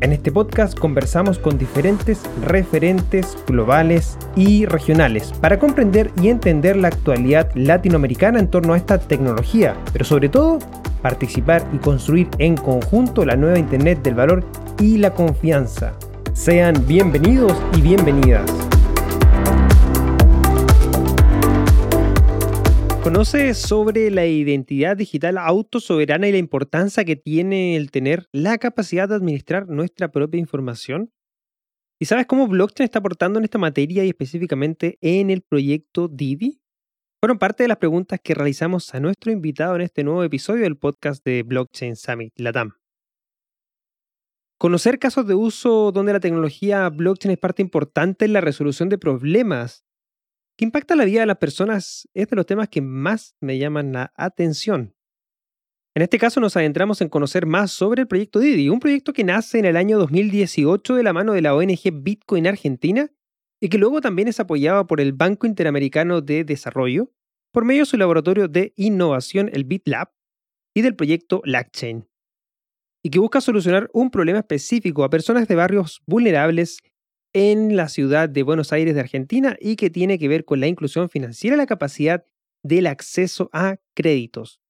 En este podcast conversamos con diferentes referentes globales y regionales para comprender y entender la actualidad latinoamericana en torno a esta tecnología, pero sobre todo participar y construir en conjunto la nueva Internet del valor y la confianza. Sean bienvenidos y bienvenidas. ¿Conoce sobre la identidad digital autosoberana y la importancia que tiene el tener la capacidad de administrar nuestra propia información? ¿Y sabes cómo blockchain está aportando en esta materia y específicamente en el proyecto Didi? Fueron parte de las preguntas que realizamos a nuestro invitado en este nuevo episodio del podcast de Blockchain Summit Latam. Conocer casos de uso donde la tecnología blockchain es parte importante en la resolución de problemas que impacta la vida de las personas es de los temas que más me llaman la atención. En este caso nos adentramos en conocer más sobre el proyecto Didi, un proyecto que nace en el año 2018 de la mano de la ONG Bitcoin Argentina y que luego también es apoyado por el Banco Interamericano de Desarrollo por medio de su laboratorio de innovación, el BitLab, y del proyecto LackChain, y que busca solucionar un problema específico a personas de barrios vulnerables en la ciudad de Buenos Aires de Argentina y que tiene que ver con la inclusión financiera y la capacidad del acceso a créditos.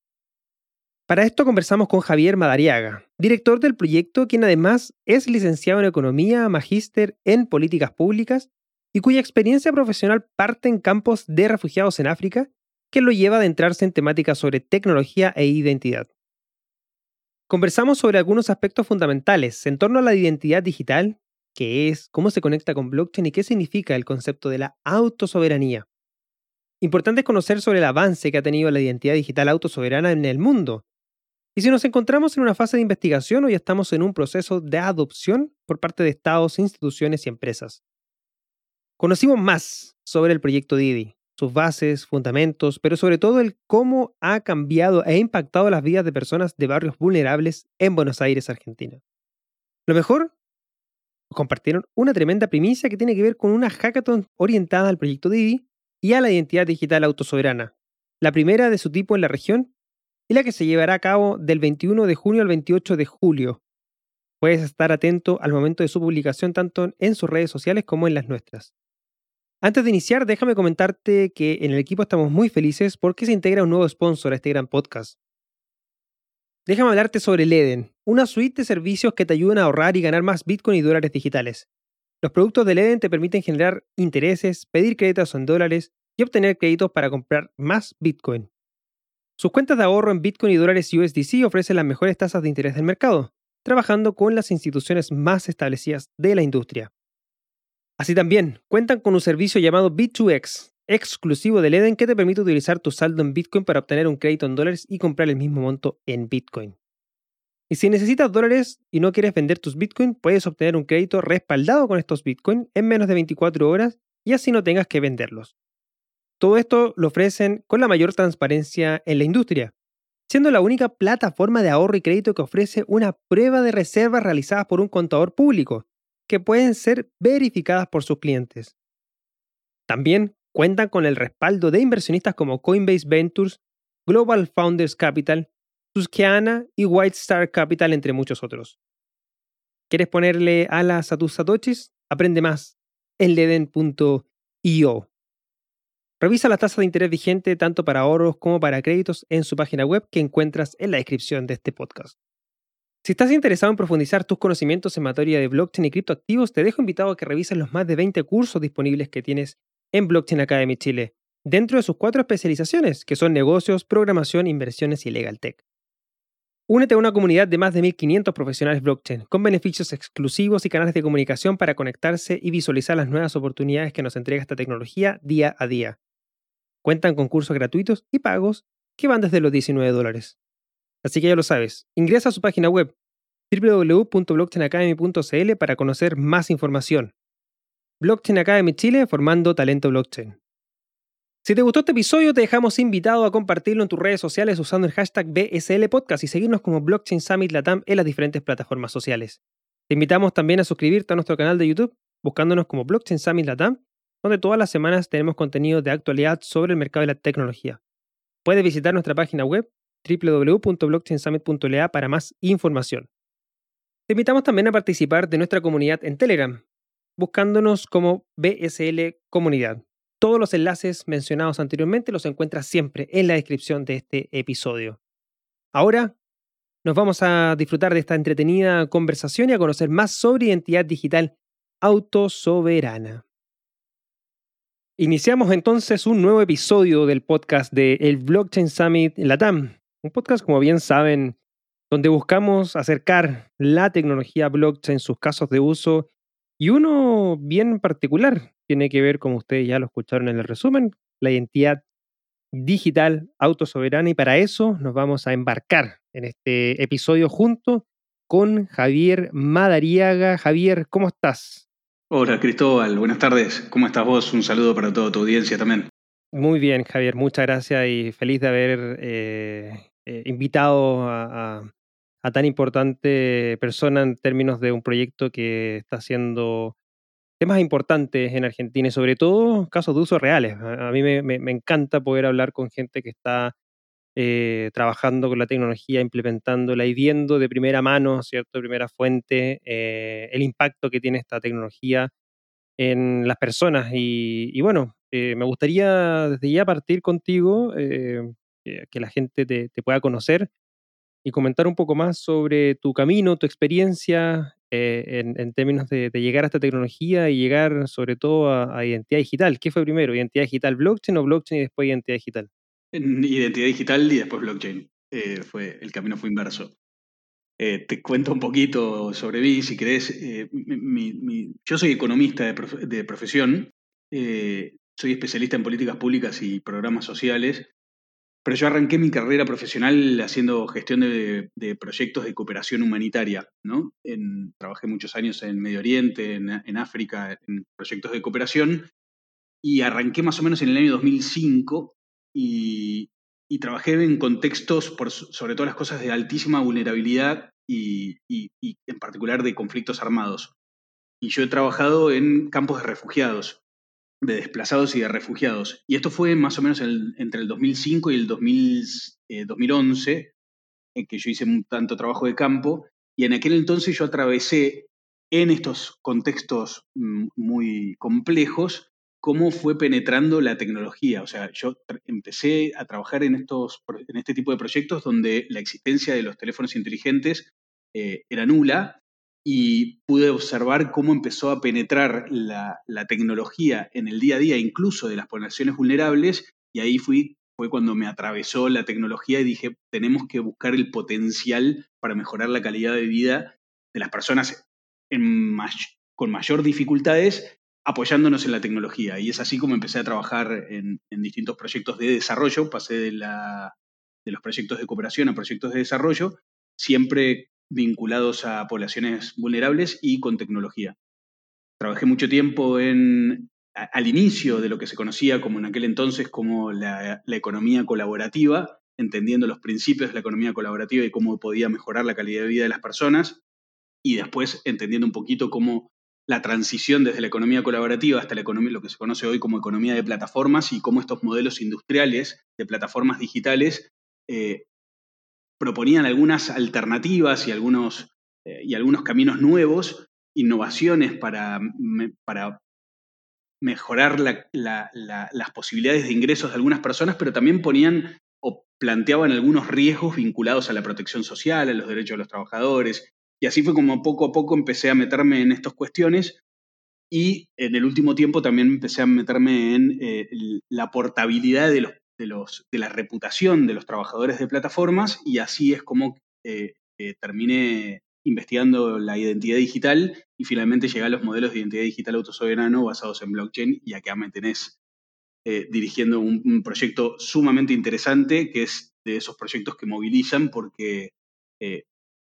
Para esto conversamos con Javier Madariaga, director del proyecto, quien además es licenciado en Economía, magíster en Políticas Públicas y cuya experiencia profesional parte en campos de refugiados en África, que lo lleva a adentrarse en temáticas sobre tecnología e identidad. Conversamos sobre algunos aspectos fundamentales en torno a la identidad digital, qué es, cómo se conecta con blockchain y qué significa el concepto de la autosoberanía. Importante conocer sobre el avance que ha tenido la identidad digital autosoberana en el mundo. Y si nos encontramos en una fase de investigación o ya estamos en un proceso de adopción por parte de estados, instituciones y empresas. Conocimos más sobre el proyecto Didi, sus bases, fundamentos, pero sobre todo el cómo ha cambiado e impactado las vidas de personas de barrios vulnerables en Buenos Aires, Argentina. Lo mejor compartieron una tremenda primicia que tiene que ver con una hackathon orientada al proyecto Didi y a la identidad digital autosoberana, la primera de su tipo en la región y la que se llevará a cabo del 21 de junio al 28 de julio. Puedes estar atento al momento de su publicación tanto en sus redes sociales como en las nuestras. Antes de iniciar, déjame comentarte que en el equipo estamos muy felices porque se integra un nuevo sponsor a este gran podcast. Déjame hablarte sobre Leden, una suite de servicios que te ayudan a ahorrar y ganar más Bitcoin y dólares digitales. Los productos de Leden te permiten generar intereses, pedir créditos en dólares y obtener créditos para comprar más Bitcoin. Sus cuentas de ahorro en Bitcoin y dólares USDC ofrecen las mejores tasas de interés del mercado, trabajando con las instituciones más establecidas de la industria. Así también, cuentan con un servicio llamado B2X, exclusivo de Eden que te permite utilizar tu saldo en Bitcoin para obtener un crédito en dólares y comprar el mismo monto en Bitcoin. Y si necesitas dólares y no quieres vender tus Bitcoin, puedes obtener un crédito respaldado con estos Bitcoin en menos de 24 horas y así no tengas que venderlos. Todo esto lo ofrecen con la mayor transparencia en la industria, siendo la única plataforma de ahorro y crédito que ofrece una prueba de reservas realizadas por un contador público, que pueden ser verificadas por sus clientes. También cuentan con el respaldo de inversionistas como Coinbase Ventures, Global Founders Capital, Susquehanna y White Star Capital, entre muchos otros. ¿Quieres ponerle alas a tus satoshis? Aprende más en leden.io. Revisa la tasa de interés vigente tanto para ahorros como para créditos en su página web que encuentras en la descripción de este podcast. Si estás interesado en profundizar tus conocimientos en materia de blockchain y criptoactivos, te dejo invitado a que revises los más de 20 cursos disponibles que tienes en Blockchain Academy Chile, dentro de sus cuatro especializaciones, que son negocios, programación, inversiones y legal tech. Únete a una comunidad de más de 1.500 profesionales blockchain, con beneficios exclusivos y canales de comunicación para conectarse y visualizar las nuevas oportunidades que nos entrega esta tecnología día a día. Cuentan con cursos gratuitos y pagos que van desde los 19 dólares. Así que ya lo sabes, ingresa a su página web www.blockchainacademy.cl para conocer más información. Blockchain Academy Chile formando talento blockchain. Si te gustó este episodio, te dejamos invitado a compartirlo en tus redes sociales usando el hashtag BSL Podcast y seguirnos como Blockchain Summit Latam en las diferentes plataformas sociales. Te invitamos también a suscribirte a nuestro canal de YouTube buscándonos como Blockchain Summit Latam, donde todas las semanas tenemos contenido de actualidad sobre el mercado de la tecnología. Puedes visitar nuestra página web www.blockchainsummit.la para más información. Te invitamos también a participar de nuestra comunidad en Telegram, buscándonos como BSL Comunidad. Todos los enlaces mencionados anteriormente los encuentras siempre en la descripción de este episodio. Ahora nos vamos a disfrutar de esta entretenida conversación y a conocer más sobre identidad digital autosoberana. Iniciamos entonces un nuevo episodio del podcast de el Blockchain Summit Latam, un podcast como bien saben donde buscamos acercar la tecnología blockchain, sus casos de uso y uno bien particular tiene que ver, como ustedes ya lo escucharon en el resumen, la identidad digital autosoberana y para eso nos vamos a embarcar en este episodio junto con Javier Madariaga. Javier, ¿cómo estás? Hola Cristóbal, buenas tardes. ¿Cómo estás vos? Un saludo para toda tu audiencia también. Muy bien, Javier, muchas gracias y feliz de haber eh, eh, invitado a, a tan importante persona en términos de un proyecto que está haciendo temas importantes en Argentina y sobre todo casos de uso reales. A, mí me, encanta poder hablar con gente que está eh, trabajando con la tecnología, implementándola y viendo de primera mano, ¿cierto? De primera fuente, eh, el impacto que tiene esta tecnología en las personas. Y, bueno, eh, me gustaría desde ya partir contigo, que la gente te pueda conocer y comentar un poco más sobre tu camino, tu experiencia eh, en, términos de, llegar a esta tecnología y llegar sobre todo a, identidad digital. ¿Qué fue primero? ¿Identidad digital blockchain o blockchain y después identidad digital? Identidad digital y después blockchain. Eh, fue, el camino fue inverso. Eh, te cuento un poquito sobre mí, si querés. yo soy economista de, de profesión, soy especialista en políticas públicas y programas sociales pero yo arranqué mi carrera profesional haciendo gestión de, proyectos de cooperación humanitaria, ¿no? trabajé muchos años en Medio Oriente, en, África, en proyectos de cooperación, y arranqué más o menos en el año 2005 y, trabajé en contextos, por, sobre todo las cosas de altísima vulnerabilidad y, y en particular de conflictos armados. Y yo he trabajado en campos de refugiados, de desplazados y de refugiados. Y esto fue más o menos entre el 2005 y el 2011, eh, en que yo hice tanto trabajo de campo, y en aquel entonces yo atravesé en estos contextos mm, muy complejos cómo fue penetrando la tecnología. O sea, yo empecé a trabajar en, estos, en este tipo de proyectos donde la existencia de los teléfonos inteligentes eh, era nula y pude observar cómo empezó a penetrar la, tecnología en el día a día, incluso de las poblaciones vulnerables, y ahí fui, fue cuando me atravesó la tecnología y dije, tenemos que buscar el potencial para mejorar la calidad de vida de las personas con mayor dificultades, apoyándonos en la tecnología. Y es así como empecé a trabajar en, distintos proyectos de desarrollo, pasé de los proyectos de cooperación a proyectos de desarrollo, siempre vinculados a poblaciones vulnerables y con tecnología. Trabajé mucho tiempo en, al inicio de lo que se conocía como en aquel entonces como la, economía colaborativa, entendiendo los principios de la economía colaborativa y cómo podía mejorar la calidad de vida de las personas, y después entendiendo un poquito cómo la transición desde la economía colaborativa hasta la economía, lo que se conoce hoy como economía de plataformas y cómo estos modelos industriales de plataformas digitales eh, proponían algunas alternativas y algunos, eh, y algunos caminos nuevos, innovaciones para, para mejorar las posibilidades de ingresos de algunas personas, pero también ponían o planteaban algunos riesgos vinculados a la protección social, a los derechos de los trabajadores. Y así fue como poco a poco empecé a meterme en estas cuestiones y en el último tiempo también empecé a meterme en eh, la portabilidad de los de, los, de la reputación de los trabajadores de plataformas y así es como eh, eh, terminé investigando la identidad digital y finalmente llegué a los modelos de identidad digital autosoberano basados en blockchain y acá me tenés eh, dirigiendo un, proyecto sumamente interesante que es de esos proyectos que movilizan porque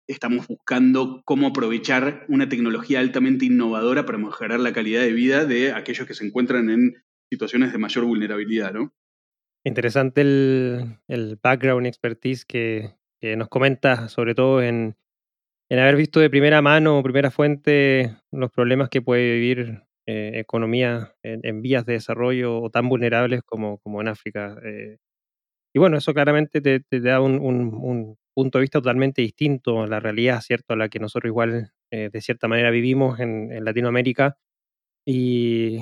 estamos buscando cómo aprovechar una tecnología altamente innovadora para mejorar la calidad de vida de aquellos que se encuentran en situaciones de mayor vulnerabilidad, ¿no? Interesante el, background expertise que, nos comenta, sobre todo en, haber visto de primera mano o primera fuente los problemas que puede vivir eh, economía en, vías de desarrollo o tan vulnerables como, como en África. Eh. y bueno, eso claramente te, da un, punto de vista totalmente distinto a la realidad, ¿cierto? A la que nosotros igual eh, de cierta manera vivimos en, Latinoamérica. Y,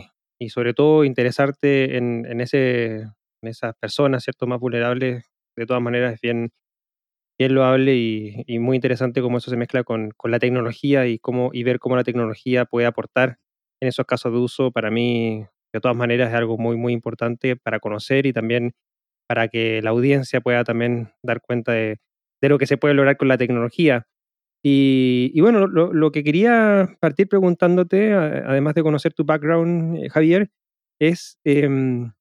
sobre todo interesarte en, ese, en esas personas, ¿cierto? Más vulnerables, de todas maneras es bien, bien loable y, y muy interesante cómo eso se mezcla con, con, la tecnología y, cómo, y ver cómo la tecnología puede aportar en esos casos de uso. Para mí, de todas maneras, es algo muy, muy importante para conocer y también para que la audiencia pueda también dar cuenta de, de lo que se puede lograr con la tecnología. Y, bueno, lo, que quería partir preguntándote, además de conocer tu background, eh, Javier, es em,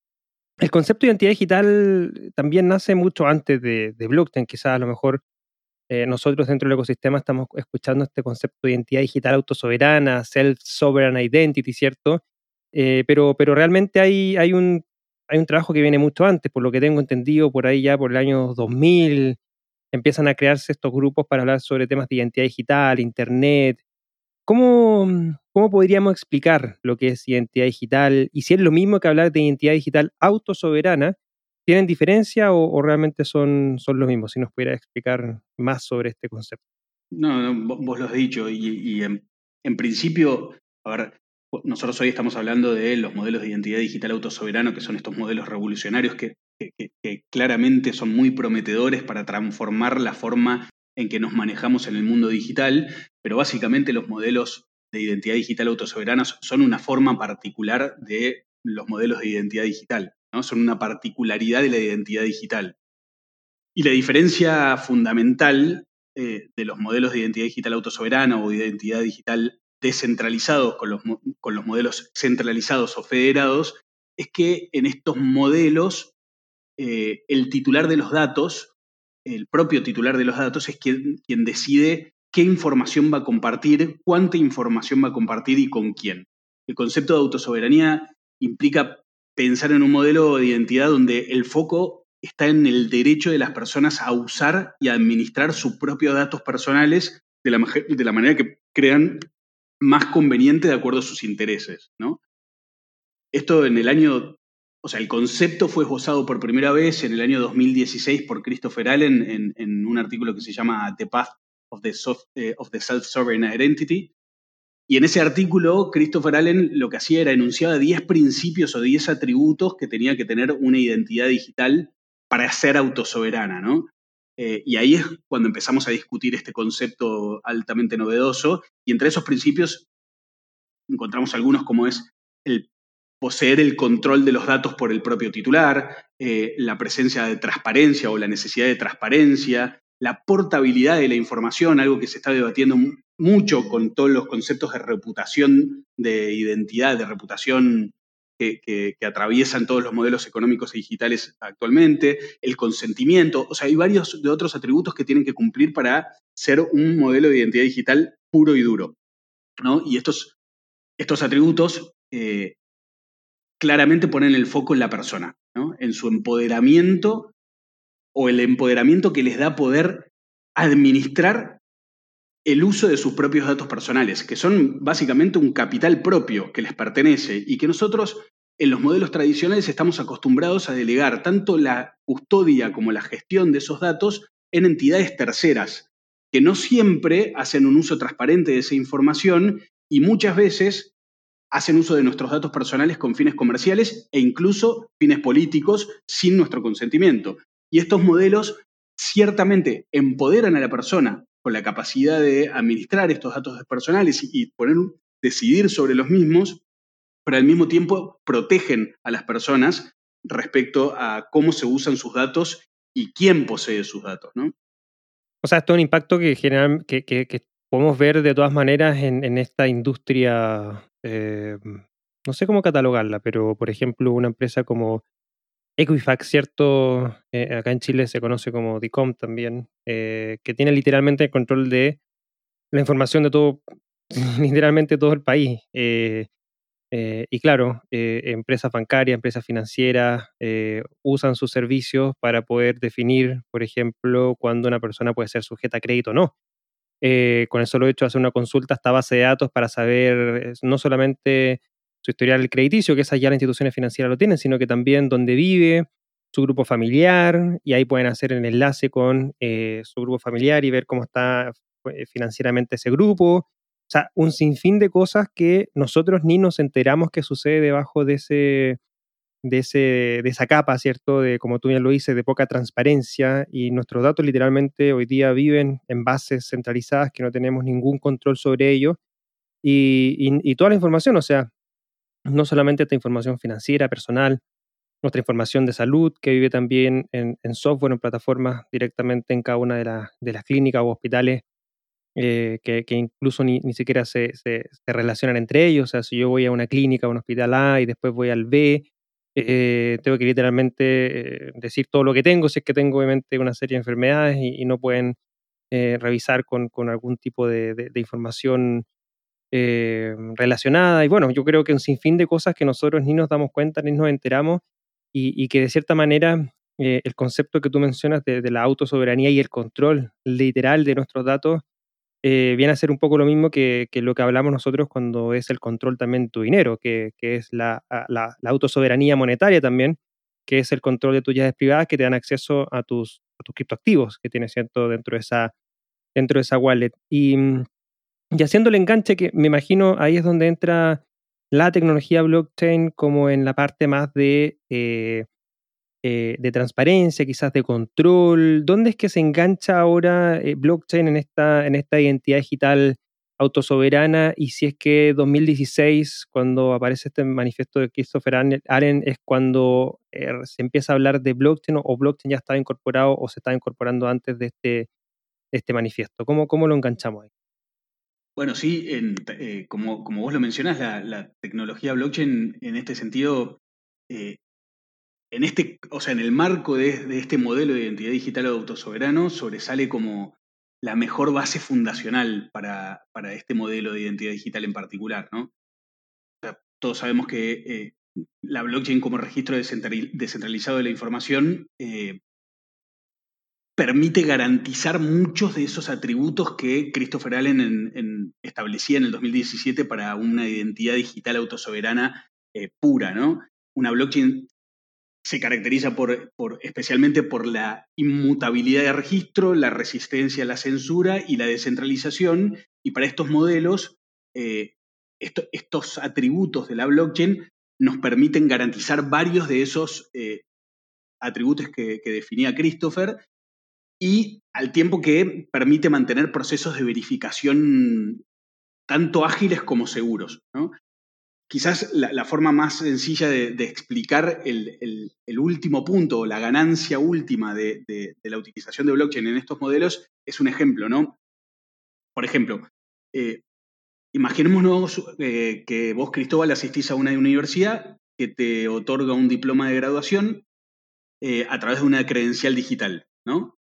el concepto de identidad digital también nace mucho antes de, blockchain. Quizás a lo mejor eh, nosotros dentro del ecosistema estamos escuchando este concepto de identidad digital autosoberana, self-sovereign identity, ¿cierto? Eh, pero, pero realmente hay, hay, un, hay un trabajo que viene mucho antes, por lo que tengo entendido, por ahí ya por el año 2000, empiezan a crearse estos grupos para hablar sobre temas de identidad digital, Internet. ¿Cómo, ¿Cómo podríamos explicar lo que es identidad digital? Y si es lo mismo que hablar de identidad digital autosoberana, ¿tienen diferencia o, realmente son, son lo mismo? Si nos pudiera explicar más sobre este concepto. No, vos lo has dicho y, en, en, principio, a ver, nosotros hoy estamos hablando de los modelos de identidad digital autosoberano, que son estos modelos revolucionarios que que, claramente son muy prometedores para transformar la forma en que nos manejamos en el mundo digital, pero básicamente los modelos de identidad digital autosoberana son una forma particular de los modelos de identidad digital, ¿no? son una particularidad de la identidad digital. Y la diferencia fundamental eh, de los modelos de identidad digital autosoberana o de identidad digital descentralizados con los, con los modelos centralizados o federados es que en estos modelos eh, el titular de los datos, el propio titular de los datos, es quien, quien decide qué información va a compartir, cuánta información va a compartir y con quién. El concepto de autosoberanía implica pensar en un modelo de identidad donde el foco está en el derecho de las personas a usar y a administrar sus propios datos personales de la, de la manera que crean más conveniente de acuerdo a sus intereses. ¿no? Esto en el año o sea, el concepto fue esbozado por primera vez en el año 2016 por Christopher Allen en, un artículo que se llama The Path of the, eh, of the Self-Sovereign Identity. Y en ese artículo, Christopher Allen lo que hacía era enunciaba 10 principios o 10 atributos que tenía que tener una identidad digital para ser autosoberana, ¿no? Eh, y ahí es cuando empezamos a discutir este concepto altamente novedoso. Y entre esos principios encontramos algunos como es el poseer el control de los datos por el propio titular, eh, la presencia de transparencia o la necesidad de transparencia, la portabilidad de la información, algo que se está debatiendo mucho con todos los conceptos de reputación, de identidad, de reputación que, atraviesan todos los modelos económicos y digitales actualmente, el consentimiento, o sea, hay varios de otros atributos que tienen que cumplir para ser un modelo de identidad digital puro y duro. ¿no? Y estos, estos atributos eh, claramente ponen el foco en la persona, en su empoderamiento o el empoderamiento que les da poder administrar el uso de sus propios datos personales, que son básicamente un capital propio que les pertenece y que nosotros en los modelos tradicionales estamos acostumbrados a delegar tanto la custodia como la gestión de esos datos en entidades terceras, que no siempre hacen un uso transparente de esa información y muchas veces hacen uso de nuestros datos personales con fines comerciales e incluso fines políticos sin nuestro consentimiento. Y estos modelos ciertamente empoderan a la persona con la capacidad de administrar estos datos personales y, poder decidir sobre los mismos, pero al mismo tiempo protegen a las personas respecto a cómo se usan sus datos y quién posee sus datos, ¿no? O sea, esto es un impacto que, podemos ver de todas maneras en esta industria eh, no sé cómo catalogarla, pero por ejemplo una empresa como Equifax, ¿cierto? Eh, acá en Chile se conoce como DICOM también, eh, que tiene literalmente el control de la información de todo, literalmente todo el país. Y claro, empresas bancarias, empresas financieras usan sus servicios para poder definir, por ejemplo, cuándo una persona puede ser sujeta a crédito o no. Con el solo hecho de hacer una consulta a esta base de datos para saber no solamente su historial crediticio, que esas ya las instituciones financieras lo tienen, sino que también dónde vive, su grupo familiar, y ahí pueden hacer el enlace con eh, su grupo familiar y ver cómo está eh, financieramente ese grupo. O sea, un sinfín de cosas que nosotros ni nos enteramos que sucede debajo de ese, de, ese, de esa capa, ¿cierto? De, como tú bien lo dices, de poca transparencia y nuestros datos literalmente hoy día viven en bases centralizadas que no tenemos ningún control sobre ellos y, y toda la información, o sea, no solamente esta información financiera, personal, nuestra información de salud, que vive también en, software, en plataformas directamente en cada una de, de las clínicas o hospitales, eh, que, incluso ni, siquiera se, se, relacionan entre ellos. O sea, si yo voy a una clínica, a un hospital A y después voy al B, eh, tengo que literalmente eh, decir todo lo que tengo, si es que tengo obviamente una serie de enfermedades y, no pueden revisar con, algún tipo de, de información eh, relacionada. Y bueno, yo creo que un sinfín de cosas que nosotros ni nos damos cuenta ni nos enteramos y, que de cierta manera eh, el concepto que tú mencionas de, la autosoberanía y el control literal de nuestros datos eh, viene a ser un poco lo mismo que, lo que hablamos nosotros cuando es el control también de tu dinero, que, es la, la, autosoberanía monetaria también, que es el control de tus llaves privadas que te dan acceso a tus, a tus criptoactivos que tienes cierto dentro de esa dentro de esa wallet. Y, mm, y haciendo el enganche, que me imagino ahí es donde entra la tecnología blockchain como en la parte más de, eh, eh, de transparencia, quizás de control. ¿Dónde es que se engancha ahora eh, blockchain en esta, en esta identidad digital autosoberana? Y si es que 2016, cuando aparece este manifiesto de Christopher Allen, es cuando se empieza a hablar de blockchain o blockchain ya estaba incorporado o se estaba incorporando antes de este, de este manifiesto. ¿Cómo, ¿Cómo lo enganchamos ahí? Bueno, sí, eh, como, como, vos lo mencionás, la, tecnología blockchain en este sentido, eh, en este, o sea, en el marco de, este modelo de identidad digital autosoberano, sobresale como la mejor base fundacional para, este modelo de identidad digital en particular, ¿no? todos sabemos que eh, la blockchain como registro descentralizado de la información permite garantizar muchos de esos atributos que Christopher Allen establecía en el 2017 para una identidad digital autosoberana eh, pura, ¿no? Una blockchain se caracteriza por, especialmente por la inmutabilidad de registro, la resistencia a la censura y la descentralización, y para estos modelos, eh, estos atributos de la blockchain nos permiten garantizar varios de esos eh, atributos que, que, definía Christopher y al tiempo que permite mantener procesos de verificación tanto ágiles como seguros. Quizás la, forma más sencilla de, explicar el, último punto o la ganancia última de, la utilización de blockchain en estos modelos es un ejemplo. ¿no? Por ejemplo, eh, imaginémonos eh, que vos, Cristóbal, asistís a una universidad que te otorga un diploma de graduación eh, a través de una credencial digital. ¿no?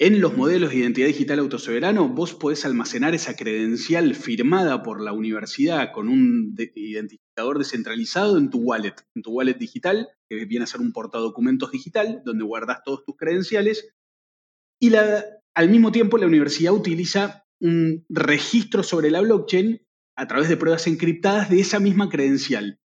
En los modelos de identidad digital autosoberano, vos podés almacenar esa credencial firmada por la universidad con un identificador descentralizado en tu wallet, en tu wallet digital, que viene a ser un portadocumentos digital, donde guardas todos tus credenciales. Y al mismo tiempo, la universidad utiliza un registro sobre la blockchain a través de pruebas encriptadas de esa misma credencial.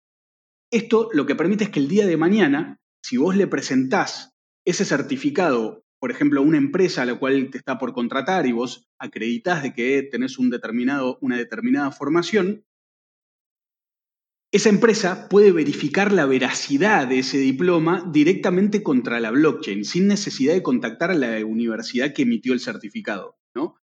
Esto lo que permite es que el día de mañana, si vos le presentás ese certificado por ejemplo, una empresa a la cual te está por contratar y vos acreditas de que tenés una determinada formación, esa empresa puede verificar la veracidad de ese diploma directamente contra la blockchain, sin necesidad de contactar a la universidad que emitió el certificado. ¿no?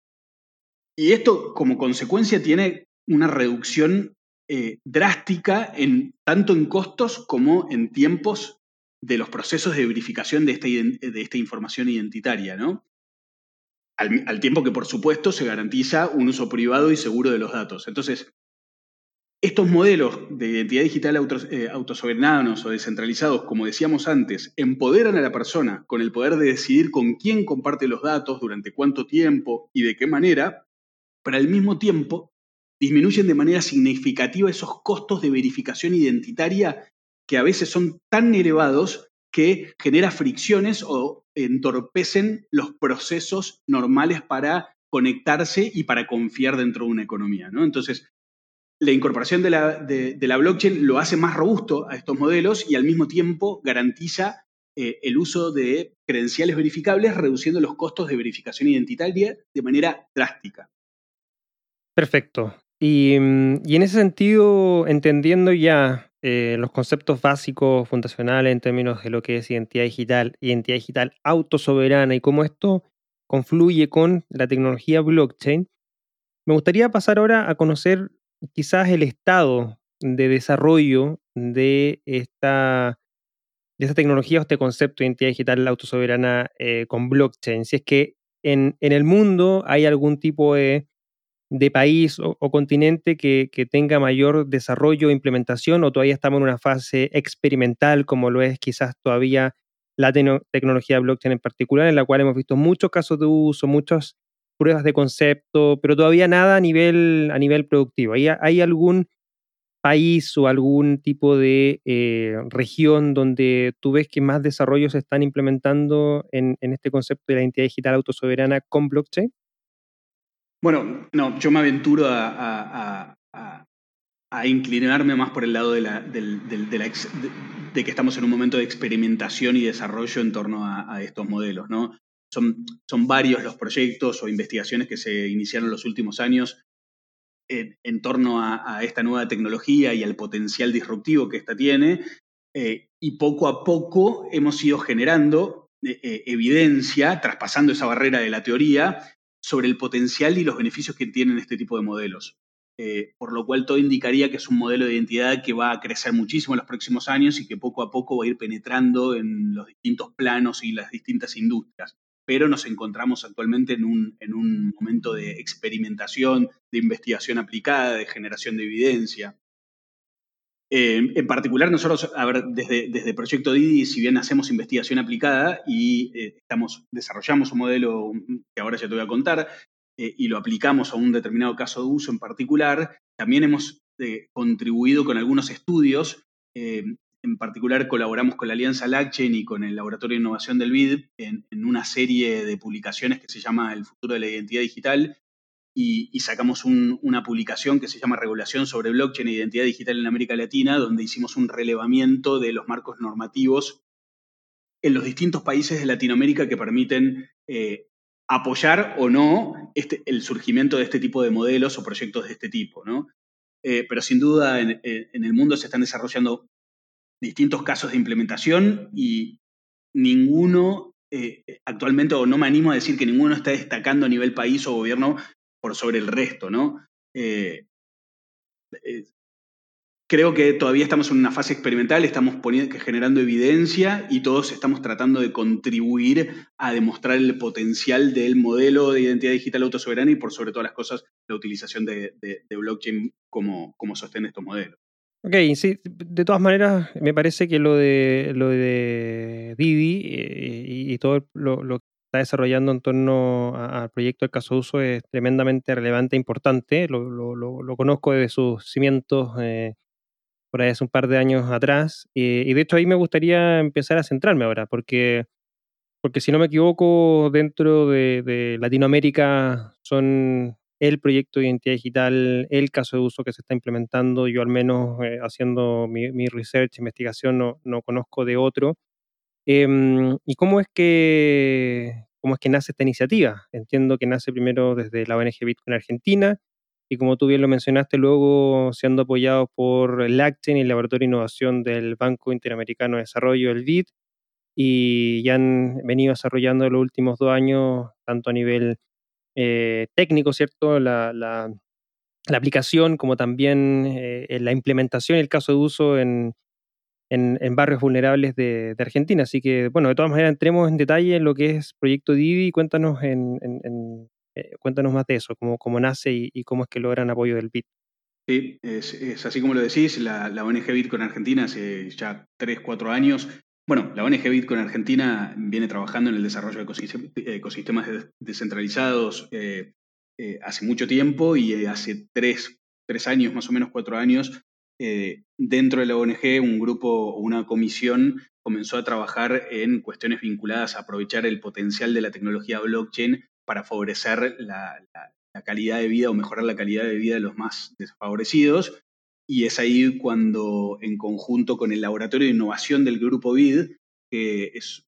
Y esto, como consecuencia, tiene una reducción eh, drástica en, tanto en costos como en tiempos de los procesos de verificación de esta, de esta información identitaria, ¿no? Al, tiempo que, por supuesto, se garantiza un uso privado y seguro de los datos. Entonces, estos modelos de identidad digital eh, autosoberanos o descentralizados, como decíamos antes, empoderan a la persona con el poder de decidir con quién comparte los datos, durante cuánto tiempo y de qué manera, pero al mismo tiempo disminuyen de manera significativa esos costos de verificación identitaria que a veces son tan elevados que genera fricciones o entorpecen los procesos normales para conectarse y para confiar dentro de una economía. ¿no? Entonces, la incorporación de la, blockchain lo hace más robusto a estos modelos y al mismo tiempo garantiza eh, el uso de credenciales verificables, reduciendo los costos de verificación identitaria de manera drástica. Perfecto. Y, mm, en ese sentido, entendiendo ya eh, los conceptos básicos, fundacionales en términos de lo que es identidad digital, identidad digital autosoberana y cómo esto confluye con la tecnología blockchain, me gustaría pasar ahora a conocer quizás el estado de desarrollo de esta, de esta tecnología o este concepto de identidad digital autosoberana eh, con blockchain. Si es que en, el mundo hay algún tipo de, país o, continente que, tenga mayor desarrollo e implementación o todavía estamos en una fase experimental como lo es quizás todavía la tecnología blockchain en particular, en la cual hemos visto muchos casos de uso, muchos pruebas de concepto, pero todavía nada a nivel, a nivel productivo. ¿Hay, ¿Hay algún país o algún tipo de eh, región donde tú ves que más desarrollos se están implementando en, este concepto de la identidad digital autosoberana con blockchain? Bueno, no, yo me aventuro a, inclinarme más por el lado de, que estamos en un momento de experimentación y desarrollo en torno a, estos modelos, son, varios los proyectos o investigaciones que se iniciaron en los últimos años en, torno a, esta nueva tecnología y al potencial disruptivo que ésta tiene. Eh, y poco a poco hemos ido generando eh, eh, evidencia, traspasando esa barrera de la teoría, sobre el potencial y los beneficios que tienen este tipo de modelos. por lo cual todo indicaría que es un modelo de identidad que va a crecer muchísimo en los próximos años y que poco a poco va a ir penetrando en los distintos planos y las distintas industrias pero nos encontramos actualmente en un, momento de experimentación, de investigación aplicada, de generación de evidencia. Eh, en particular, nosotros, desde, desde Proyecto Didi, si bien hacemos investigación aplicada y eh, estamos, desarrollamos un modelo que ahora ya te voy a contar, eh, y lo aplicamos a un determinado caso de uso en particular, también hemos contribuido con algunos estudios en particular colaboramos con la Alianza LACCHAIN y con el Laboratorio de Innovación del BID en, una serie de publicaciones que se llama El futuro de la identidad digital y, sacamos una publicación que se llama Regulación sobre blockchain e identidad digital en América Latina, donde hicimos un relevamiento de los marcos normativos en los distintos países de Latinoamérica que permiten eh, apoyar o no este, el surgimiento de este tipo de modelos o proyectos de este tipo. ¿no? Eh, pero sin duda en, el mundo se están desarrollando distintos casos de implementación y ninguno, eh, actualmente, o no me animo a decir que ninguno está destacando a nivel país o gobierno por sobre el resto, ¿no? Eh, eh, creo que todavía estamos en una fase experimental, estamos generando evidencia y todos estamos tratando de contribuir a demostrar el potencial del modelo de identidad digital autosoberana y por sobre todas las cosas la utilización de, blockchain como, como sostiene estos modelos. Ok, sí, de todas maneras, me parece que lo de lo de Didi eh, y, todo lo, que está desarrollando en torno al proyecto de caso de uso es tremendamente relevante e importante. Lo, conozco desde sus cimientos eh, por ahí hace un par de años atrás. Eh, y de hecho ahí me gustaría empezar a centrarme ahora, porque, porque si no me equivoco, dentro de Latinoamérica son el proyecto de identidad digital, el caso de uso que se está implementando. Yo al menos eh, haciendo mi, research, investigación, no, no conozco de otro. Em, ¿Y cómo es, que, cómo es que nace esta iniciativa? Entiendo que nace primero desde la ONG Bitcoin Argentina y como tú bien lo mencionaste, luego siendo apoyado por el y el Laboratorio de Innovación del Banco Interamericano de Desarrollo, el BID, y ya han venido desarrollando en los últimos dos años, tanto a nivel eh, técnico, ¿cierto? La, la, aplicación, como también eh, la implementación y el caso de uso en, en, barrios vulnerables de, Argentina. Así que, bueno, de todas maneras, entremos en detalle en lo que es Proyecto Didi. Cuéntanos, en, eh, cuéntanos más de eso, cómo, nace y, cómo es que logran apoyo del BIT. Sí, es, así como lo decís, la, ONG Bitcoin Argentina hace ya 3, 4 años, bueno, la ONG Bitcoin Argentina viene trabajando en el desarrollo de ecosistemas descentralizados eh, eh, hace mucho tiempo y hace 3, años, más o menos 4 años, eh, dentro de la ONG un grupo o una comisión comenzó a trabajar en cuestiones vinculadas a aprovechar el potencial de la tecnología blockchain para favorecer la, calidad de vida o mejorar la calidad de vida de los más desfavorecidos. Y es ahí cuando, en conjunto con el Laboratorio de Innovación del Grupo BID, que es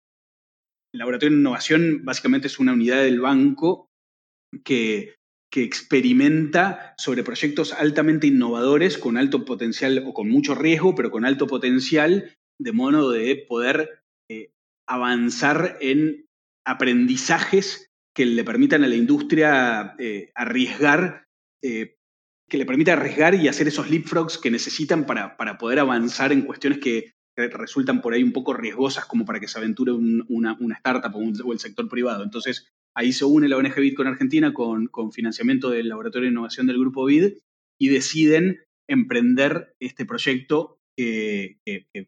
el Laboratorio de Innovación básicamente es una unidad del banco que que experimenta sobre proyectos altamente innovadores con alto potencial o con mucho riesgo, pero con alto potencial, de modo de poder eh, avanzar en aprendizajes que le permitan a la industria eh, arriesgar, eh, que le permita arriesgar y hacer esos leapfrogs que necesitan para, para poder avanzar en cuestiones que resultan por ahí un poco riesgosas como para que se aventure una, startup o, el sector privado. Entonces, ahí se une la ONG Bitcoin Argentina con, financiamiento del Laboratorio de Innovación del Grupo BID y deciden emprender este proyecto que,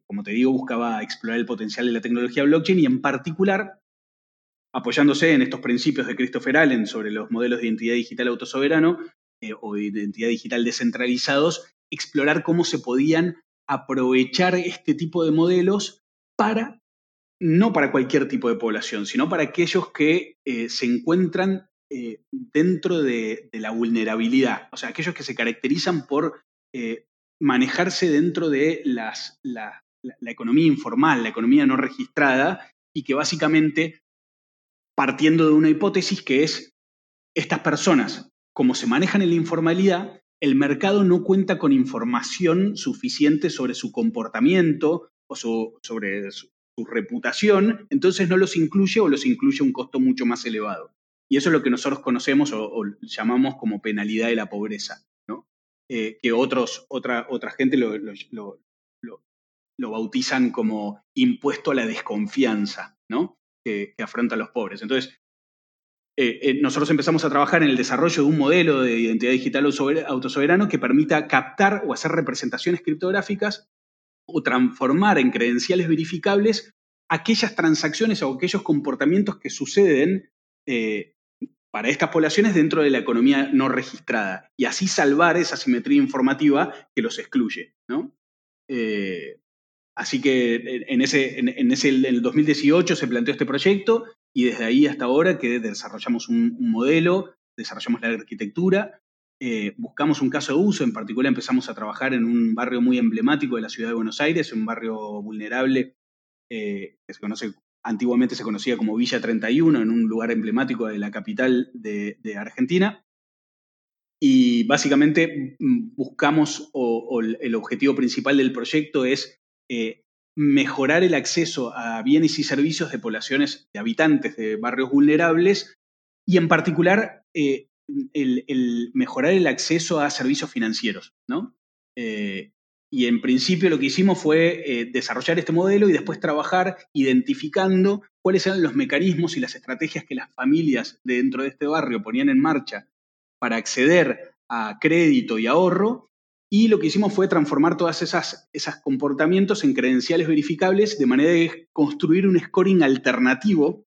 como te digo, buscaba explorar el potencial de la tecnología blockchain y en particular, apoyándose en estos principios de Christopher Allen sobre los modelos de identidad digital autosoberano eh, o de identidad digital descentralizados, explorar cómo se podían aprovechar este tipo de modelos para, no para cualquier tipo de población, sino para aquellos que eh, se encuentran eh, dentro de, la vulnerabilidad, o sea, aquellos que se caracterizan por eh, manejarse dentro de las, la, economía informal, la economía no registrada, y que básicamente, partiendo de una hipótesis que es, estas personas, como se manejan en la informalidad, el mercado no cuenta con información suficiente sobre su comportamiento o sobre su, reputación, entonces no los incluye o los incluye a un costo mucho más elevado. Y eso es lo que nosotros conocemos o, llamamos como penalidad de la pobreza, ¿no? Eh, que otros, otra, otra gente lo, lo, bautizan como impuesto a la desconfianza, ¿no? que, que afrontan los pobres. Entonces, eh, eh, nosotros empezamos a trabajar en el desarrollo de un modelo de identidad digital autosoberano que permita captar o hacer representaciones criptográficas o transformar en credenciales verificables aquellas transacciones o aquellos comportamientos que suceden eh, para estas poblaciones dentro de la economía no registrada y así salvar esa simetría informativa que los excluye. así que en, ese, en, ese, en el 2018 se planteó este proyecto y desde ahí hasta ahora que desarrollamos un, modelo, desarrollamos la arquitectura, eh, buscamos un caso de uso, en particular empezamos a trabajar en un barrio muy emblemático de la ciudad de Buenos Aires, un barrio vulnerable eh, que se conoce, antiguamente se conocía como Villa 31, en un lugar emblemático de la capital de, Argentina. Y básicamente mm, buscamos, o, el objetivo principal del proyecto es eh, mejorar el acceso a bienes y servicios de poblaciones, de habitantes de barrios vulnerables y en particular el, mejorar el acceso a servicios financieros. ¿no? Eh, y en principio lo que hicimos fue eh, desarrollar este modelo y después trabajar identificando cuáles eran los mecanismos y las estrategias que las familias dentro de este barrio ponían en marcha para acceder a crédito y ahorro y lo que hicimos fue transformar todos esos comportamientos en credenciales verificables de manera de construir un scoring alternativo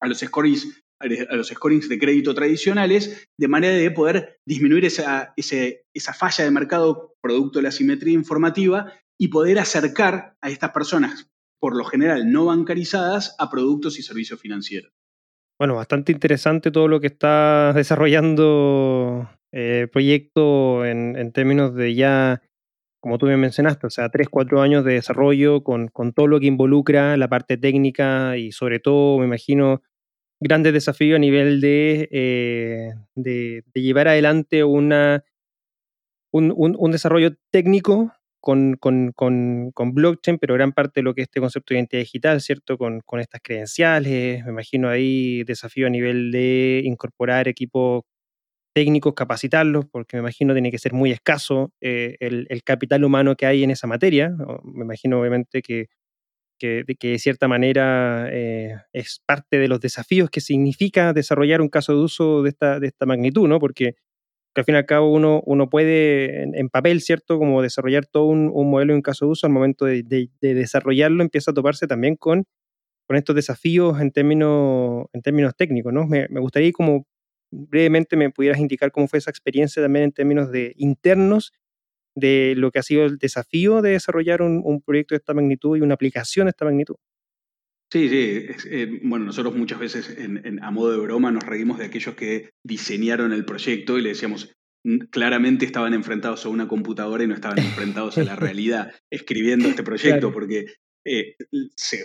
a los scorings, a los scorings de crédito tradicionales, de manera de poder disminuir esa, esa falla de mercado producto de la simetría informativa y poder acercar a estas personas, por lo general no bancarizadas, a productos y servicios financieros. Bueno, bastante interesante todo lo que está desarrollando eh, proyecto en, términos de ya, como tú me mencionaste, o sea, tres, cuatro años de desarrollo con, con, todo lo que involucra la parte técnica y sobre todo, me imagino, grandes desafíos a nivel de, eh, de, llevar adelante una, un, un, desarrollo técnico con, con, con, blockchain, pero gran parte de lo que es este concepto de identidad digital, ¿cierto? Con, estas credenciales, me imagino ahí desafío a nivel de incorporar equipos técnicos, capacitarlos, porque me imagino tiene que ser muy escaso eh, el, capital humano que hay en esa materia. Me imagino obviamente que, que, de cierta manera eh, es parte de los desafíos que significa desarrollar un caso de uso de esta, de esta magnitud, ¿no? Porque que al fin y al cabo uno, uno puede en, papel, ¿cierto? Como desarrollar todo un, modelo en caso de uso, al momento de, desarrollarlo empieza a toparse también con, con estos desafíos en términos, en términos técnicos, ¿no? Me, me gustaría como brevemente me pudieras indicar cómo fue esa experiencia también en términos de internos de lo que ha sido el desafío de desarrollar un, proyecto de esta magnitud y una aplicación de esta magnitud. Sí, sí. Eh, bueno, nosotros muchas veces a modo de broma nos reímos de aquellos que diseñaron el proyecto y le decíamos, claramente estaban enfrentados a una computadora y no estaban enfrentados a la realidad escribiendo este proyecto, porque eh, se,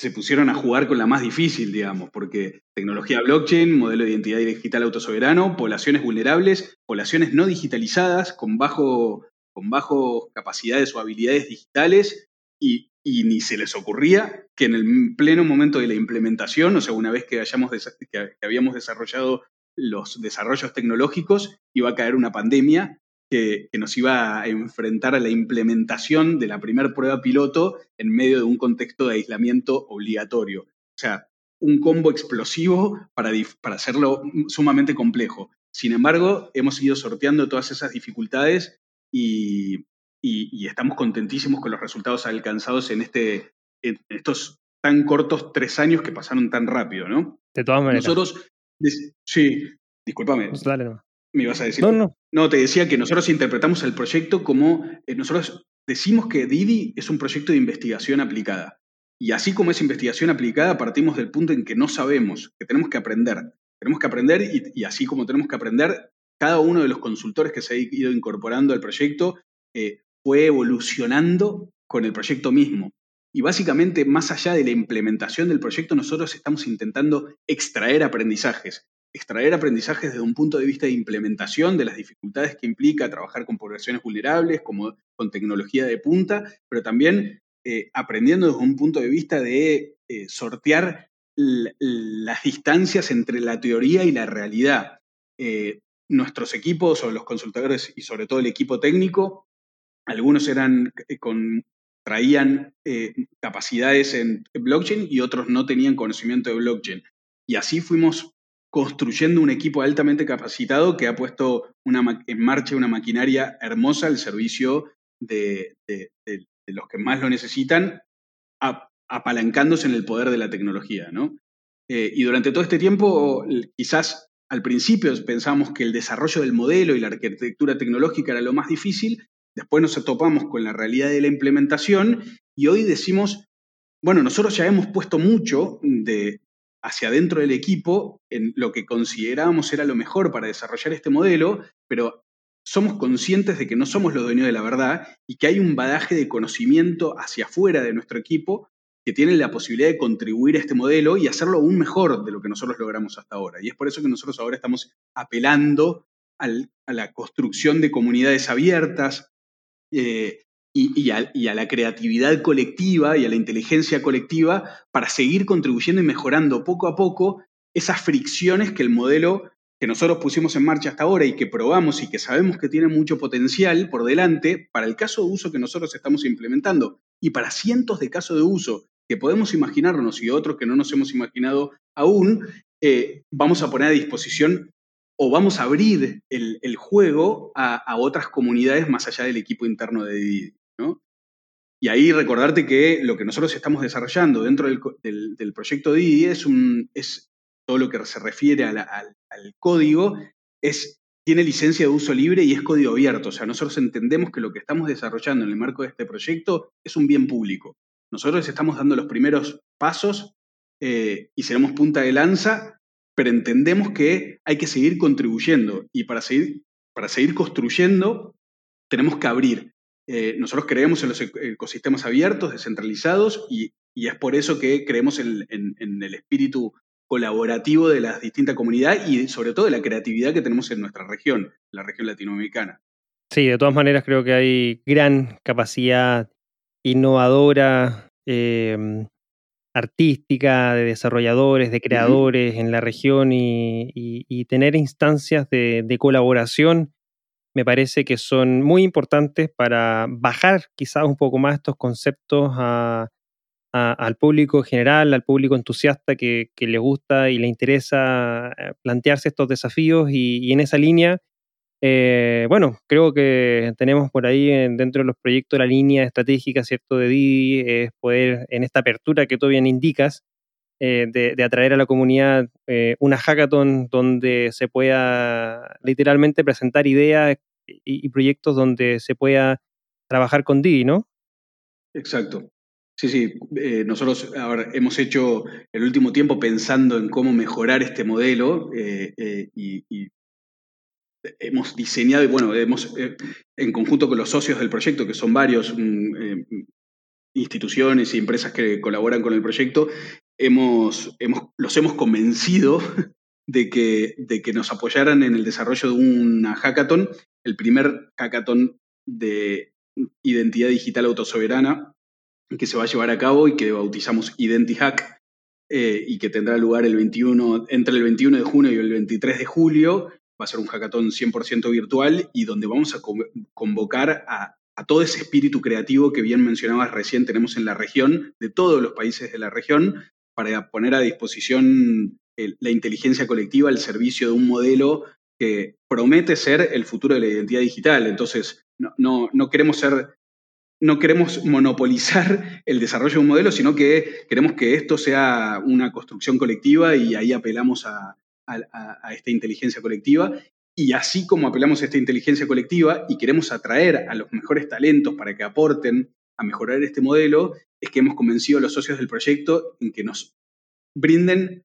se pusieron a jugar con la más difícil, digamos, porque tecnología blockchain, modelo de identidad digital autosoberano, poblaciones vulnerables, poblaciones no digitalizadas, con bajo, con bajo capacidades o habilidades digitales, y, ni se les ocurría que en el pleno momento de la implementación, o sea, una vez que, hayamos que habíamos desarrollado los desarrollos tecnológicos, iba a caer una pandemia que, nos iba a enfrentar a la implementación de la primera prueba piloto en medio de un contexto de aislamiento obligatorio. O sea, un combo explosivo para, para hacerlo sumamente complejo. Sin embargo, hemos ido sorteando todas esas dificultades y, estamos contentísimos con los resultados alcanzados en, este, en estos tan cortos tres años que pasaron tan rápido, ¿no? De todas maneras. Nosotros, sí, discúlpame. Dale, no. Me ibas a decir. No, no. No, te decía que nosotros interpretamos el proyecto como, eh, nosotros decimos que Didi es un proyecto de investigación aplicada. Y así como es investigación aplicada, partimos del punto en que no sabemos, que tenemos que aprender. Tenemos que aprender y, así como tenemos que aprender, cada uno de los consultores que se ha ido incorporando al proyecto eh, fue evolucionando con el proyecto mismo. Y básicamente, más allá de la implementación del proyecto, nosotros estamos intentando extraer aprendizajes extraer aprendizajes desde un punto de vista de implementación de las dificultades que implica trabajar con poblaciones vulnerables, como con tecnología de punta, pero también eh, aprendiendo desde un punto de vista de eh, sortear las distancias entre la teoría y la realidad. Nuestros equipos o los consultores y sobre todo el equipo técnico, algunos eran con, traían capacidades en blockchain y otros no tenían conocimiento de blockchain. Y así fuimos construyendo un equipo altamente capacitado que ha puesto en marcha una maquinaria hermosa al servicio de, los que más lo necesitan, apalancándose en el poder de la tecnología. ¿no? Eh, y durante todo este tiempo, quizás al principio pensábamos que el desarrollo del modelo y la arquitectura tecnológica era lo más difícil, después nos topamos con la realidad de la implementación y hoy decimos, bueno, nosotros ya hemos puesto mucho de, hacia adentro del equipo en lo que considerábamos era lo mejor para desarrollar este modelo, pero somos conscientes de que no somos los dueños de la verdad y que hay un badaje de conocimiento hacia afuera de nuestro equipo que tiene la posibilidad de contribuir a este modelo y hacerlo aún mejor de lo que nosotros logramos hasta ahora. Y es por eso que nosotros ahora estamos apelando a la construcción de comunidades abiertas, eh, y, a, la creatividad colectiva y a la inteligencia colectiva para seguir contribuyendo y mejorando poco a poco esas fricciones que el modelo que nosotros pusimos en marcha hasta ahora y que probamos y que sabemos que tiene mucho potencial por delante para el caso de uso que nosotros estamos implementando y para cientos de casos de uso que podemos imaginarnos y otros que no nos hemos imaginado aún, eh, vamos a poner a disposición o vamos a abrir el, juego a, a, otras comunidades más allá del equipo interno de Didi. Y ahí recordarte que lo que nosotros estamos desarrollando dentro del, proyecto Didi es, un, es todo lo que se refiere al, código, es, tiene licencia de uso libre y es código abierto. O sea, nosotros entendemos que lo que estamos desarrollando en el marco de este proyecto es un bien público. Nosotros estamos dando los primeros pasos eh, y seremos punta de lanza, pero entendemos que hay que seguir contribuyendo y para seguir, para seguir construyendo tenemos que abrir eh, nosotros creemos en los ecosistemas abiertos, descentralizados, y, es por eso que creemos en, el espíritu colaborativo de la distinta comunidad y sobre todo de la creatividad que tenemos en nuestra región, la región latinoamericana. Sí, de todas maneras creo que hay gran capacidad innovadora, em, artística, de desarrolladores, de creadores en la región y, tener instancias de, colaboración me parece que son muy importantes para bajar quizás un poco más estos conceptos al público general, al público entusiasta que, le gusta y le interesa eh, plantearse estos desafíos y, en esa línea Eh, bueno, creo que tenemos por ahí dentro de los proyectos la línea estratégica, ¿cierto?, de Didi, es poder, en esta apertura que tú bien indicas, eh, de, atraer a la comunidad eh, una hackathon donde se pueda literalmente presentar ideas y, proyectos donde se pueda trabajar con Didi, ¿no? Exacto. Sí, sí, nosotros ahora hemos hecho el último tiempo pensando en cómo mejorar este modelo y, hemos diseñado y bueno, hemos eh, en conjunto con los socios del proyecto, que son varios mm, eh, instituciones y empresas que colaboran con el proyecto, hemos, hemos, los hemos convencido de que, de que nos apoyaran en el desarrollo de una hackathon, el primer hackathon de identidad digital autosoberana que se va a llevar a cabo y que bautizamos IdentiHack eh, y que tendrá lugar el 21, entre el 21 de junio y el 23 de julio va a ser un hackathon 100% virtual y donde vamos a convocar a, todo ese espíritu creativo que bien mencionabas recién tenemos en la región, de todos los países de la región, para poner a disposición la inteligencia colectiva al servicio de un modelo que promete ser el futuro de la identidad digital. Entonces, no, no queremos ser no queremos monopolizar el desarrollo de un modelo, sino que queremos que esto sea una construcción colectiva y ahí apelamos a, a, esta inteligencia colectiva. Y así como apelamos a esta inteligencia colectiva y queremos atraer a los mejores talentos para que aporten a mejorar este modelo, es que hemos convencido a los socios del proyecto en que nos brinden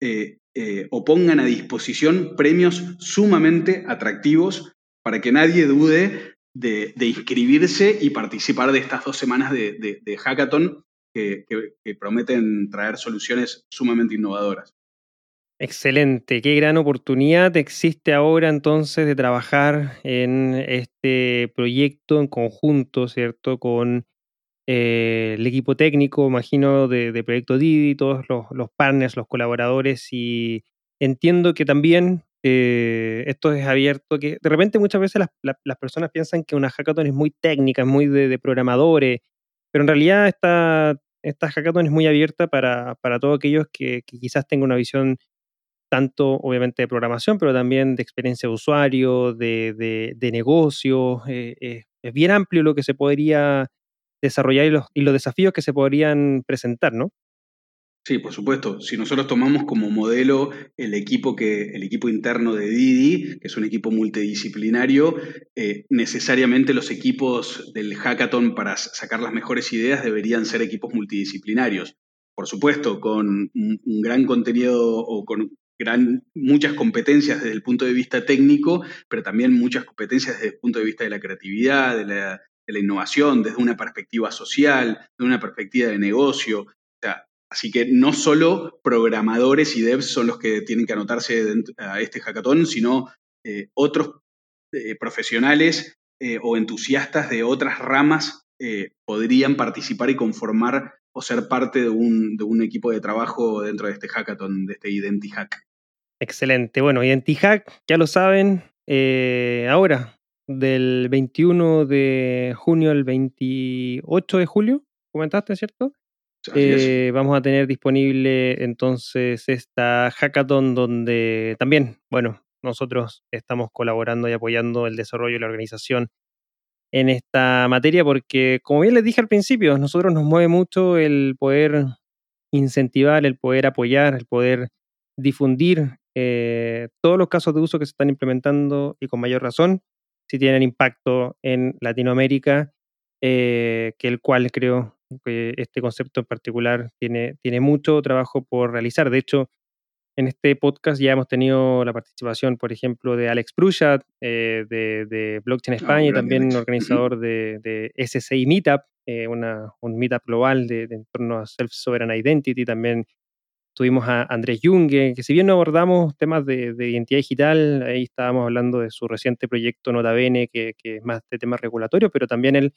eh, eh, o pongan a disposición premios sumamente atractivos para que nadie dude de, inscribirse y participar de estas dos semanas de, hackathon que, prometen traer soluciones sumamente innovadoras. Excelente, qué gran oportunidad existe ahora entonces de trabajar en este proyecto en conjunto, ¿cierto? Con eh, el equipo técnico, imagino, de, Proyecto Didi, todos los, partners, los colaboradores y entiendo que también eh, esto es abierto, que de repente muchas veces las, personas piensan que una hackathon es muy técnica, es muy de, programadores, pero en realidad esta, esta hackathon es muy abierta para, todos aquellos que, quizás tengan una visión tanto obviamente de programación, pero también de experiencia de usuario, de, de, negocio. Eh, eh, es bien amplio lo que se podría desarrollar y los, y los desafíos que se podrían presentar, ¿no? Sí, por supuesto. Si nosotros tomamos como modelo el equipo, que, el equipo interno de Didi, que es un equipo multidisciplinario, eh, necesariamente los equipos del hackathon para sacar las mejores ideas deberían ser equipos multidisciplinarios. Por supuesto, con un, gran contenido o con gran, muchas competencias desde el punto de vista técnico, pero también muchas competencias desde el punto de vista de la creatividad, de la, innovación, desde una perspectiva social, de una perspectiva de negocio. Así que no solo programadores y devs son los que tienen que anotarse a este hackathon, sino eh, otros eh, profesionales eh, o entusiastas de otras ramas podrían participar y conformar o ser parte de un, equipo de trabajo dentro de este hackathon, de este IdentiHack. Excelente. Bueno, IdentiHack, ya lo saben, ahora, del 21 de junio al 28 de julio, comentaste, ¿cierto? Eh, vamos a tener disponible entonces esta hackathon donde también, bueno, nosotros estamos colaborando y apoyando el desarrollo de la organización en esta materia porque, como bien les dije al principio, nosotros nos mueve mucho el poder incentivar, el poder apoyar, el poder difundir eh, todos los casos de uso que se están implementando y con mayor razón, si tienen impacto en Latinoamérica, eh, que el cual creo este concepto en particular tiene, tiene mucho trabajo por realizar. De hecho, en este podcast ya hemos tenido la participación, por ejemplo, de Alex Prushat, eh, de, Blockchain ah, España, y también organizador de, de SCI Meetup, una, un meetup global de, en torno a Self-Sovereign Identity, también Tuvimos a Andrés Junge, que si bien no abordamos temas de, identidad digital, ahí estábamos hablando de su reciente proyecto Nota Bene, que, es más de temas regulatorios, pero también él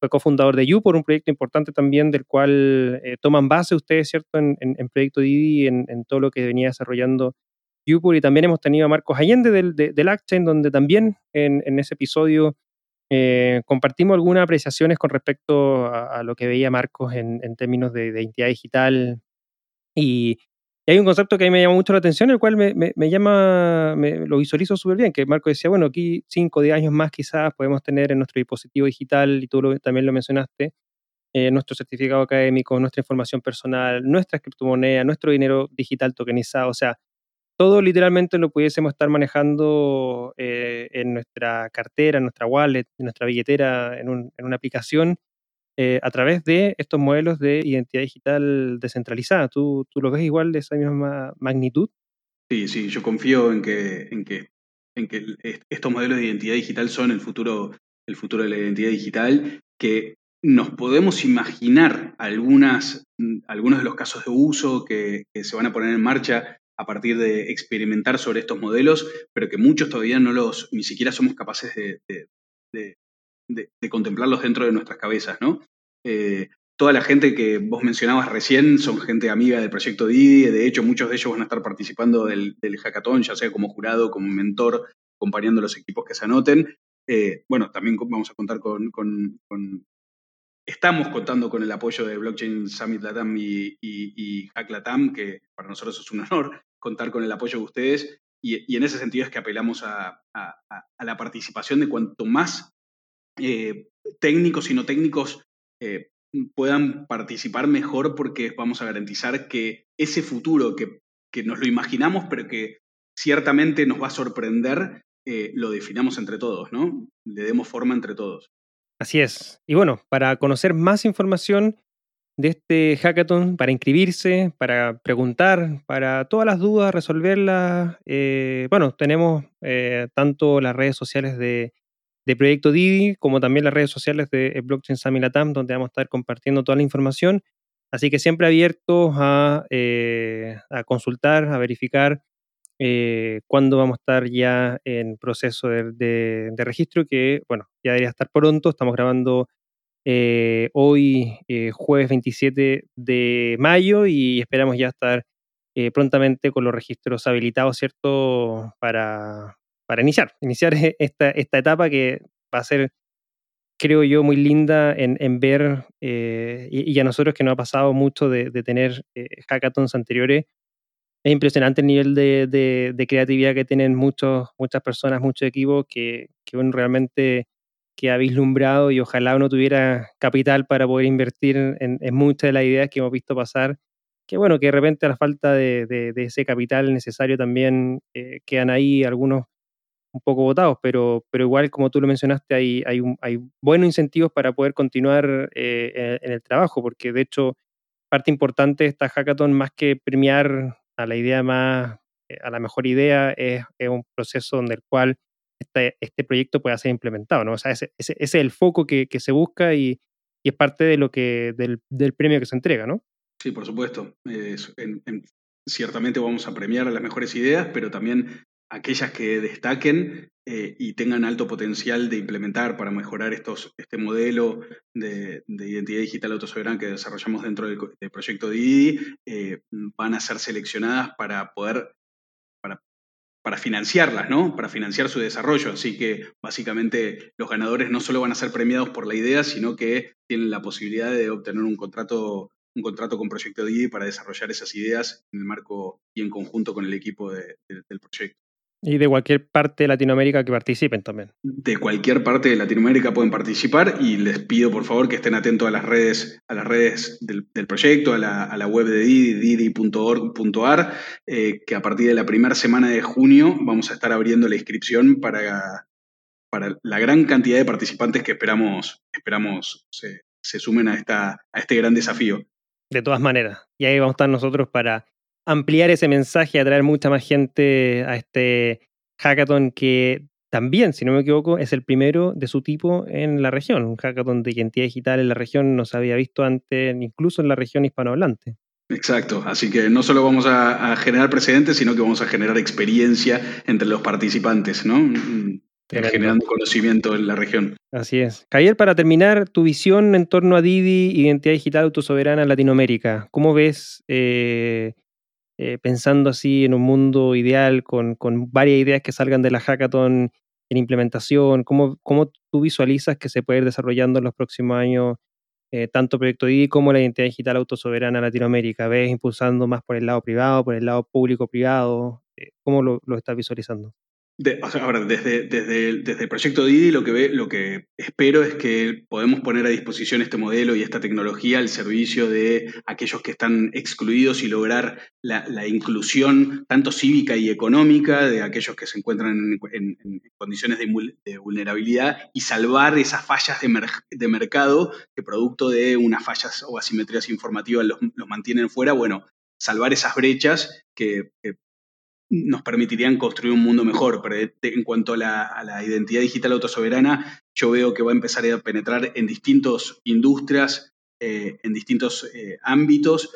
fue cofundador de YouPor, un proyecto importante también del cual eh, toman base ustedes, ¿cierto?, en, en, Proyecto Didi, en, en, todo lo que venía desarrollando YouPor, y también hemos tenido a Marcos Allende del, de, del donde también en, ese episodio eh, compartimos algunas apreciaciones con respecto a, lo que veía Marcos en, términos de, de, identidad digital, y, hay un concepto que a mí me llama mucho la atención, el cual me, llama, lo visualizo súper bien, que Marco decía, bueno, aquí 5 o 10 años más quizás podemos tener en nuestro dispositivo digital, y tú también lo mencionaste, eh, nuestro certificado académico, nuestra información personal, nuestra criptomoneda, nuestro dinero digital tokenizado, o sea, todo literalmente lo pudiésemos estar manejando eh, en nuestra cartera, en nuestra wallet, en nuestra billetera, en, en una aplicación eh, a través de estos modelos de identidad digital descentralizada. ¿Tú, ¿Tú lo ves igual de esa misma magnitud? Sí, sí, yo confío en que, en que, en que estos modelos de identidad digital son el futuro, el futuro de la identidad digital, que nos podemos imaginar algunas, algunos de los casos de uso que, se van a poner en marcha a partir de experimentar sobre estos modelos, pero que muchos todavía no los, ni siquiera somos capaces de, contemplarlos dentro de nuestras cabezas, ¿no? Eh, toda la gente que vos mencionabas recién son gente amiga del proyecto Didi, de hecho muchos de ellos van a estar participando del, hackathon, ya sea como jurado, como mentor, acompañando los equipos que se anoten. Eh, bueno, también vamos a contar con, Estamos contando con el apoyo de Blockchain Summit Latam y, y, Hack Latam, que para nosotros es un honor contar con el apoyo de ustedes. Y, en ese sentido es que apelamos a, a la participación de cuanto más eh, técnicos y no técnicos eh, puedan participar mejor porque vamos a garantizar que ese futuro que, nos lo imaginamos, pero que ciertamente nos va a sorprender, eh, lo definamos entre todos, ¿no? Le demos forma entre todos. Así es. Y bueno, para conocer más información de este hackathon, para inscribirse, para preguntar, para todas las dudas, resolverlas, bueno, tenemos tanto las redes sociales de de Proyecto Didi, como también las redes sociales de eh, Blockchain Summit Latam, donde vamos a estar compartiendo toda la información. Así que siempre abiertos a, eh, a consultar, a verificar eh, cuándo vamos a estar ya en proceso de, registro, que bueno, ya debería estar pronto. Estamos grabando hoy, jueves 27 de mayo, y esperamos ya estar prontamente con los registros habilitados, ¿cierto? Para, para iniciar, iniciar esta, esta etapa que va a ser, creo yo, muy linda en, en ver, eh, y, a nosotros que nos ha pasado mucho de, de tener eh, hackathons anteriores, es impresionante el nivel de, de, creatividad que tienen muchos, muchas personas, muchos equipos que, que uno realmente que ha vislumbrado y ojalá uno tuviera capital para poder invertir en, en, muchas de las ideas que hemos visto pasar, que bueno, que de repente a la falta de, de ese capital necesario también eh, quedan ahí algunos un poco votados, pero, pero igual, como tú lo mencionaste, hay, hay, hay buenos incentivos para poder continuar eh, en, el trabajo, porque de hecho, parte importante de esta hackathon, más que premiar a la idea más, eh, a la mejor idea, es, un proceso donde el cual este, este proyecto pueda ser implementado, ¿no? O sea, ese, es el foco que, se busca y, y, es parte de lo que, del, del, premio que se entrega, ¿no? Sí, por supuesto. ciertamente vamos a premiar a las mejores ideas, pero también aquellas que destaquen eh, y tengan alto potencial de implementar para mejorar estos, este modelo de, identidad digital autosoberana que desarrollamos dentro del, proyecto DIDI, eh, van a ser seleccionadas para poder, para, financiarlas, ¿no? Para financiar su desarrollo. Así que básicamente los ganadores no solo van a ser premiados por la idea, sino que tienen la posibilidad de obtener un contrato un contrato con Proyecto DIDI para desarrollar esas ideas en el marco y en conjunto con el equipo del proyecto. Y de cualquier parte de Latinoamérica que participen también. De cualquier parte de Latinoamérica pueden participar y les pido por favor que estén atentos a las redes, a las redes del, proyecto, a la, web de Didi, didi.org.ar, eh, que a partir de la primera semana de junio vamos a estar abriendo la inscripción para, para la gran cantidad de participantes que esperamos, esperamos se, se sumen a, esta, a este gran desafío. De todas maneras, y ahí vamos a estar nosotros para ampliar ese mensaje, y atraer mucha más gente a este hackathon que también, si no me equivoco, es el primero de su tipo en la región. Un hackathon de identidad digital en la región no se había visto antes, incluso en la región hispanohablante. Exacto, así que no solo vamos a, generar precedentes, sino que vamos a generar experiencia entre los participantes, ¿no? Mm, generando conocimiento en la región. Así es. Javier, para terminar, tu visión en torno a Didi, Identidad Digital Autosoberana en Latinoamérica. ¿Cómo ves eh, eh, pensando así en un mundo ideal con, varias ideas que salgan de la hackathon en implementación? ¿Cómo, ¿Cómo tú visualizas que se puede ir desarrollando en los próximos años eh, tanto Proyecto Didi como la identidad digital autosoberana Latinoamérica? ¿Ves impulsando más por el lado privado, por el lado público-privado? Eh, ¿Cómo lo, lo estás visualizando? Ahora, desde, desde, desde, el proyecto Didi lo que, ve, lo que espero es que podemos poner a disposición este modelo y esta tecnología al servicio de aquellos que están excluidos y lograr la, inclusión tanto cívica y económica de aquellos que se encuentran en, condiciones de, vulnerabilidad y salvar esas fallas de, mer de, mercado que producto de unas fallas o asimetrías informativas los, los mantienen fuera. Bueno, salvar esas brechas que nos permitirían construir un mundo mejor. Pero en cuanto a la, identidad digital autosoberana, yo veo que va a empezar a penetrar en distintas industrias, eh, en distintos eh, ámbitos,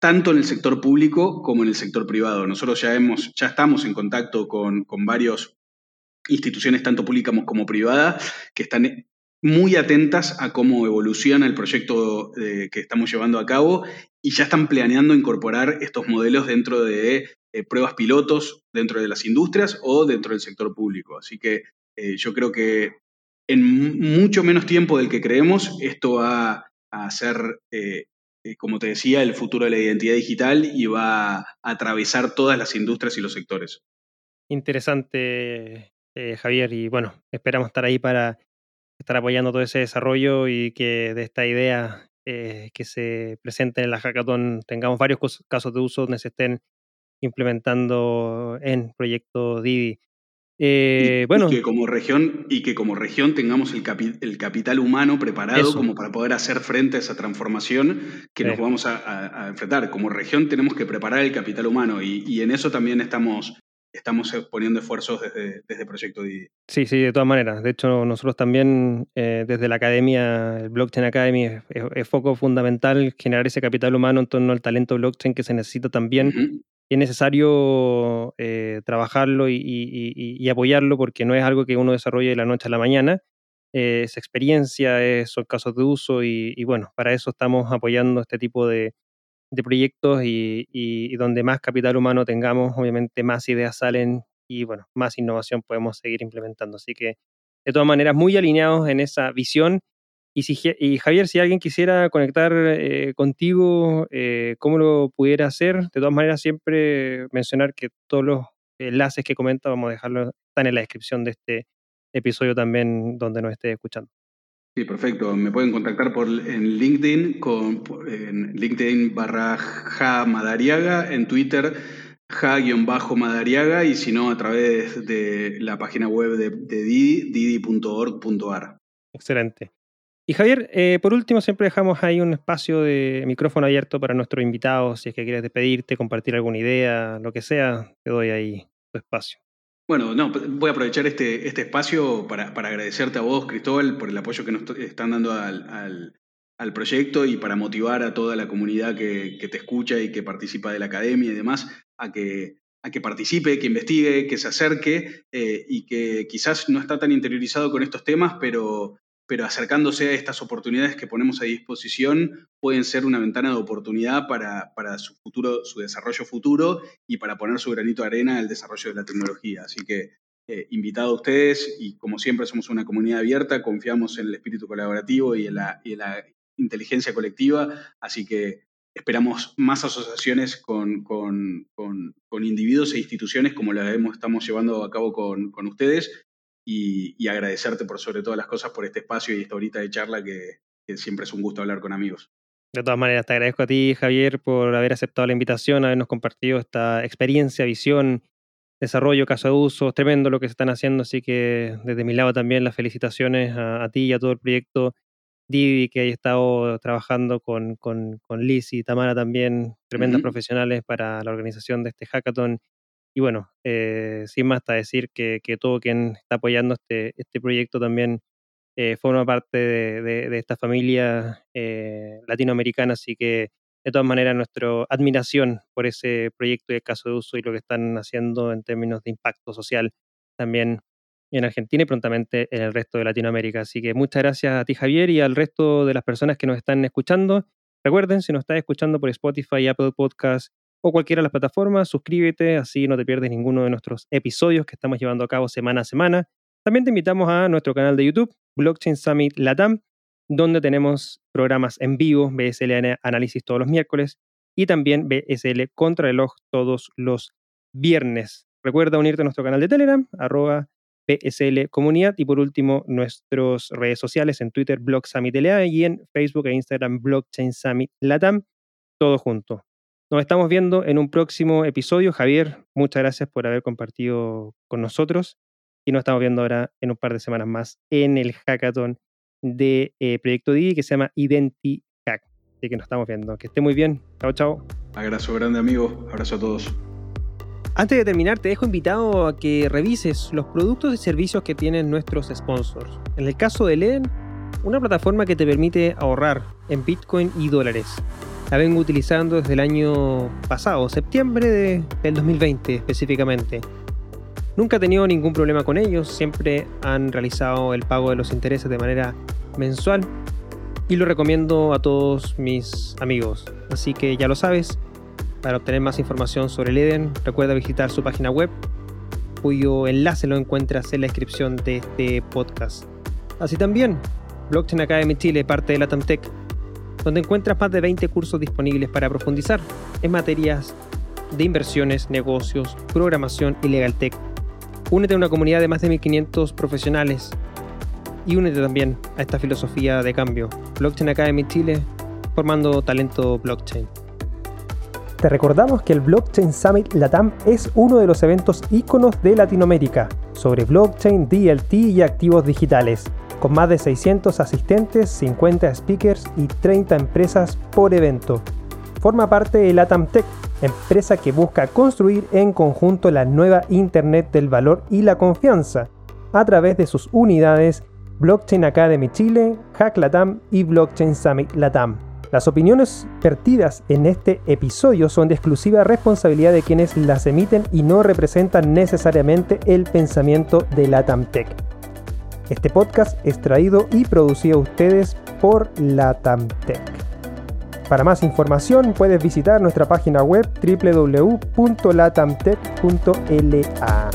tanto en el sector público como en el sector privado. Nosotros ya, hemos, ya estamos en contacto con, con varias instituciones, tanto públicas como privadas, que están muy atentas a cómo evoluciona el proyecto eh, que estamos llevando a cabo y ya están planeando incorporar estos modelos dentro de eh, pruebas pilotos dentro de las industrias o dentro del sector público. Así que eh, yo creo que en mucho menos tiempo del que creemos, esto va a ser, como te decía, el futuro de la identidad digital y va a atravesar todas las industrias y los sectores. Interesante, Javier, y bueno, esperamos estar ahí para estar apoyando todo ese desarrollo y que de esta idea eh, que se presente en la hackathon tengamos varios casos de uso donde se estén implementando en proyecto Didi. Eh, bueno, y que como región y que como región tengamos el, el capital humano preparado como para poder hacer frente a esa transformación que nos vamos a, enfrentar. Como región tenemos que preparar el capital humano y, y en eso también estamos estamos poniendo esfuerzos desde, desde Proyecto Didi. Sí, sí, de todas maneras. De hecho, nosotros también eh, desde la academia, el Blockchain Academy, es, foco fundamental generar ese capital humano en torno al talento blockchain que se necesita también. Y es necesario eh, trabajarlo y, apoyarlo porque no es algo que uno desarrolle de la noche a la mañana. es experiencia, es, son casos de uso y bueno, para eso estamos apoyando este tipo de, de proyectos y, donde más capital humano tengamos, obviamente más ideas salen y bueno, más innovación podemos seguir implementando. Así que de todas maneras, muy alineados en esa visión. Y, si, y Javier, si alguien quisiera conectar eh, contigo, eh, ¿cómo lo pudiera hacer? De todas maneras, siempre mencionar que todos los enlaces que comenta vamos a dejarlos, están en la descripción de este episodio también donde nos esté escuchando. Sí, perfecto. Me pueden contactar por, en LinkedIn, con, en LinkedIn barra Ja Madariaga, en Twitter Ja-Madariaga y si no a través de la página web de, Didi, didi.org.ar. Excelente. Y Javier, eh, por último, siempre dejamos ahí un espacio de micrófono abierto para nuestros invitados. Si es que quieres despedirte, compartir alguna idea, lo que sea, te doy ahí tu espacio. Bueno, no, voy a aprovechar este, este espacio para, para, agradecerte a vos, Cristóbal, por el apoyo que nos están dando al, al, proyecto y para motivar a toda la comunidad que, que, te escucha y que participa de la academia y demás a que, a que participe, que investigue, que se acerque eh, y que quizás no está tan interiorizado con estos temas, pero, pero acercándose a estas oportunidades que ponemos a disposición pueden ser una ventana de oportunidad para, su futuro, su desarrollo futuro y para poner su granito de arena al desarrollo de la tecnología. Así que eh, invitado a ustedes y como siempre somos una comunidad abierta, confiamos en el espíritu colaborativo y en la, inteligencia colectiva, así que esperamos más asociaciones con, individuos e instituciones como la hemos, estamos llevando a cabo con ustedes y, agradecerte por sobre todas las cosas por este espacio y esta horita de charla que, siempre es un gusto hablar con amigos. De todas maneras, te agradezco a ti, Javier, por haber aceptado la invitación, habernos compartido esta experiencia, visión, desarrollo, caso de uso, tremendo lo que se están haciendo, así que desde mi lado también las felicitaciones a, ti y a todo el proyecto Didi, que ha estado trabajando con, con, con Liz y Tamara también, tremendas profesionales para la organización de este hackathon y bueno, eh, sin más hasta decir que, todo quien está apoyando este, este proyecto también eh, forma parte de, esta familia eh, latinoamericana, así que de todas maneras nuestra admiración por ese proyecto y el caso de uso y lo que están haciendo en términos de impacto social también en Argentina y prontamente en el resto de Latinoamérica. Así que muchas gracias a ti Javier y al resto de las personas que nos están escuchando. Recuerden, si nos estás escuchando por Spotify, Apple Podcasts, o cualquiera de las plataformas. Suscríbete, así no te pierdes ninguno de nuestros episodios que estamos llevando a cabo semana a semana. También te invitamos a nuestro canal de YouTube, Blockchain Summit Latam, donde tenemos programas en vivo, BSL Análisis todos los miércoles y también BSL Contrarreloj todos los viernes. Recuerda unirte a nuestro canal de Telegram, arroba BSL Comunidad y por último nuestras redes sociales en Twitter Blog Summit LA y en Facebook e Instagram Blockchain Summit Latam, todo junto. Nos estamos viendo en un próximo episodio. Javier, muchas gracias por haber compartido con nosotros y nos estamos viendo ahora en un par de semanas más en el hackathon de eh, Proyecto Digi que se llama Identity Hack. Así que nos estamos viendo. Que esté muy bien. Chao, chao. Abrazo grande, amigo. Abrazo a todos. Antes de terminar, te dejo invitado a que revises los productos y servicios que tienen nuestros sponsors. En el caso de Leden, una plataforma que te permite ahorrar en Bitcoin y dólares. La vengo utilizando desde el año pasado, septiembre del 2020 específicamente. Nunca he tenido ningún problema con ellos, siempre han realizado el pago de los intereses de manera mensual y lo recomiendo a todos mis amigos. Así que ya lo sabes, para obtener más información sobre el Eden, recuerda visitar su página web, cuyo enlace lo encuentras en la descripción de este podcast. Así también, Blockchain Academy Chile, parte de la TAMTEC, donde encuentras más de 20 cursos disponibles para profundizar en materias de inversiones, negocios, programación y legal tech Únete a una comunidad de más de 1500 profesionales y únete también a esta filosofía de cambio. Blockchain Academy Chile, formando talento blockchain. Te recordamos que el Blockchain Summit Latam es uno de los eventos íconos de Latinoamérica sobre blockchain, DLT y activos digitales, con más de 600 asistentes, 50 speakers y 30 empresas por evento. Forma parte de Latam Tech, empresa que busca construir en conjunto la nueva Internet del valor y la confianza a través de sus unidades Blockchain Academy Chile, Hack Latam y Blockchain Summit Latam. Las opiniones vertidas en este episodio son de exclusiva responsabilidad de quienes las emiten y no representan necesariamente el pensamiento de Latam Tech. Este podcast es traído y producido a ustedes por Latam Tech. Para más información puedes visitar nuestra página web www.latamtech.la.